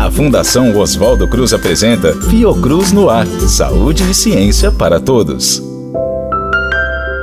A Fundação Oswaldo Cruz apresenta Fiocruz no Ar. Saúde e ciência para todos.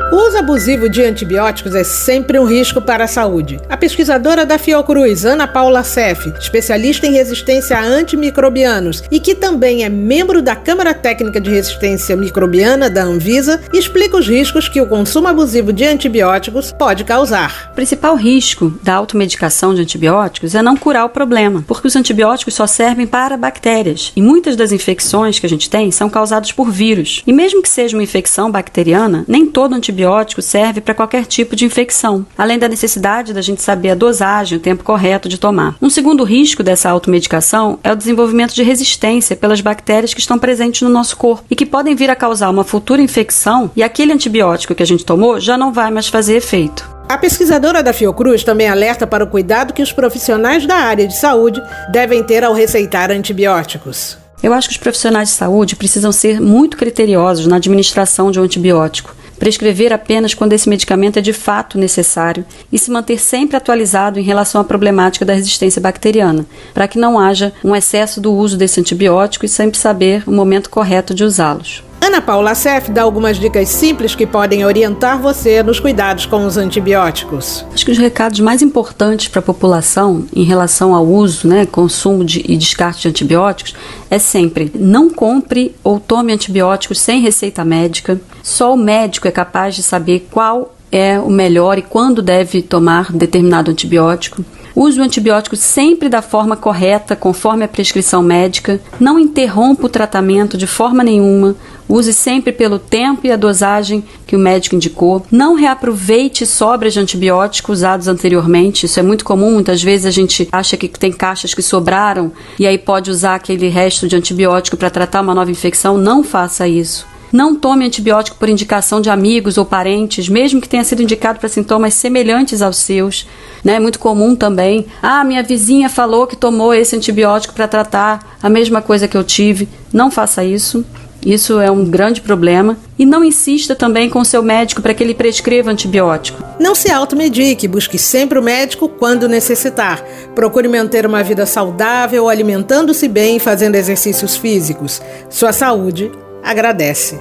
O uso abusivo de antibióticos é sempre um risco para a saúde. A pesquisadora da Fiocruz, Ana Paula Seff, especialista em resistência a antimicrobianos e que também é membro da Câmara Técnica de Resistência Microbiana da Anvisa, explica os riscos que o consumo abusivo de antibióticos pode causar. O principal risco da automedicação de antibióticos é não curar o problema, porque os antibióticos só servem para bactérias e muitas das infecções que a gente tem são causadas por vírus. E mesmo que seja uma infecção bacteriana, nem todo antibiótico antibiótico serve para qualquer tipo de infecção, além da necessidade da gente saber a dosagem, o tempo correto de tomar. Um segundo risco dessa automedicação é o desenvolvimento de resistência pelas bactérias que estão presentes no nosso corpo e que podem vir a causar uma futura infecção e aquele antibiótico que a gente tomou já não vai mais fazer efeito. A pesquisadora da Fiocruz também alerta para o cuidado que os profissionais da área de saúde devem ter ao receitar antibióticos. Eu acho que os profissionais de saúde precisam ser muito criteriosos na administração de um antibiótico prescrever apenas quando esse medicamento é de fato necessário e se manter sempre atualizado em relação à problemática da resistência bacteriana, para que não haja um excesso do uso desse antibiótico e sempre saber o momento correto de usá-los. Ana Paula Sef dá algumas dicas simples que podem orientar você nos cuidados com os antibióticos. Acho que os recados mais importantes para a população em relação ao uso, né, consumo de, e descarte de antibióticos é sempre não compre ou tome antibióticos sem receita médica. Só o médico é capaz de saber qual é o melhor e quando deve tomar determinado antibiótico. Use o antibiótico sempre da forma correta, conforme a prescrição médica. Não interrompa o tratamento de forma nenhuma. Use sempre pelo tempo e a dosagem que o médico indicou. Não reaproveite sobras de antibióticos usados anteriormente. Isso é muito comum. Muitas vezes a gente acha que tem caixas que sobraram e aí pode usar aquele resto de antibiótico para tratar uma nova infecção. Não faça isso. Não tome antibiótico por indicação de amigos ou parentes, mesmo que tenha sido indicado para sintomas semelhantes aos seus. Né? É muito comum também. Ah, minha vizinha falou que tomou esse antibiótico para tratar a mesma coisa que eu tive. Não faça isso. Isso é um grande problema. E não insista também com seu médico para que ele prescreva antibiótico. Não se automedique, busque sempre o médico quando necessitar. Procure manter uma vida saudável, alimentando-se bem e fazendo exercícios físicos. Sua saúde agradece.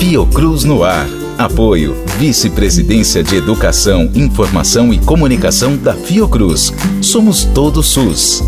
Fiocruz no ar. Apoio Vice-Presidência de Educação, Informação e Comunicação da Fiocruz. Somos todo SUS.